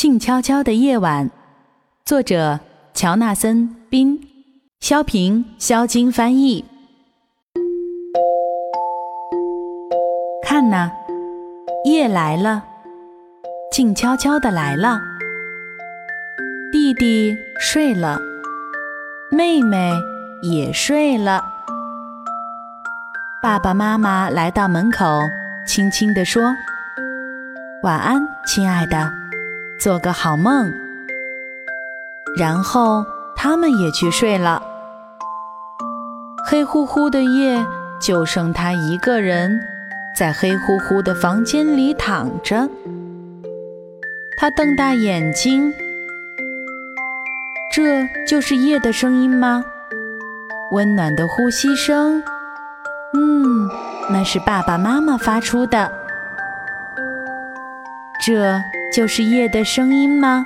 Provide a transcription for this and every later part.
静悄悄的夜晚，作者乔纳森·宾，萧平、萧金翻译。看呐，夜来了，静悄悄的来了。弟弟睡了，妹妹也睡了。爸爸妈妈来到门口，轻轻地说：“晚安，亲爱的。”做个好梦，然后他们也去睡了。黑乎乎的夜，就剩他一个人在黑乎乎的房间里躺着。他瞪大眼睛，这就是夜的声音吗？温暖的呼吸声，嗯，那是爸爸妈妈发出的。这。就是夜的声音吗？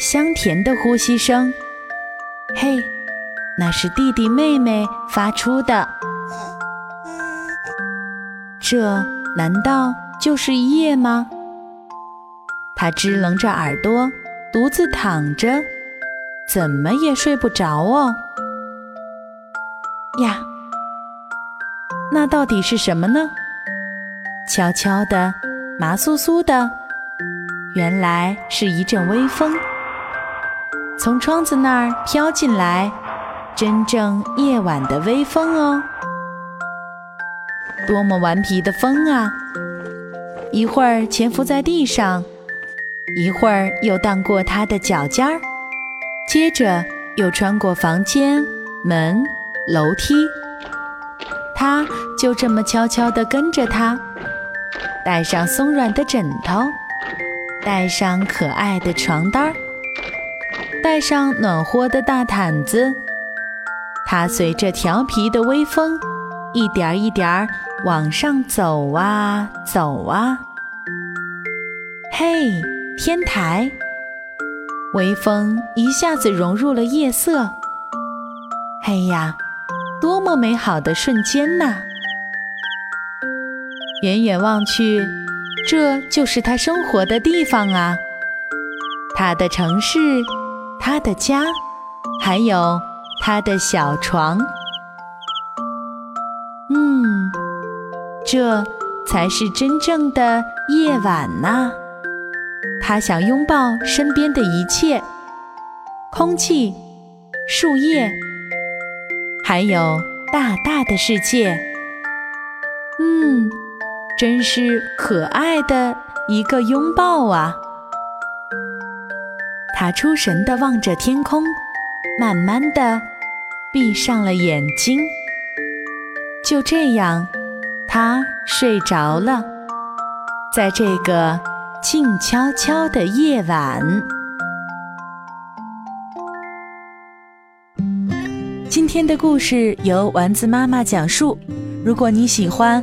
香甜的呼吸声。嘿，那是弟弟妹妹发出的。这难道就是夜吗？他支棱着耳朵，独自躺着，怎么也睡不着哦。呀，那到底是什么呢？悄悄的，麻酥酥的。原来是一阵微风，从窗子那儿飘进来，真正夜晚的微风哦，多么顽皮的风啊！一会儿潜伏在地上，一会儿又荡过他的脚尖儿，接着又穿过房间、门、楼梯，他就这么悄悄地跟着他，带上松软的枕头。带上可爱的床单儿，带上暖和的大毯子，它随着调皮的微风，一点儿一点儿往上走啊走啊。嘿，天台！微风一下子融入了夜色。嘿呀，多么美好的瞬间呐！远远望去。这就是他生活的地方啊，他的城市，他的家，还有他的小床。嗯，这才是真正的夜晚呐。他想拥抱身边的一切，空气、树叶，还有大大的世界。嗯。真是可爱的一个拥抱啊！他出神地望着天空，慢慢地闭上了眼睛。就这样，他睡着了，在这个静悄悄的夜晚。今天的故事由丸子妈妈讲述。如果你喜欢，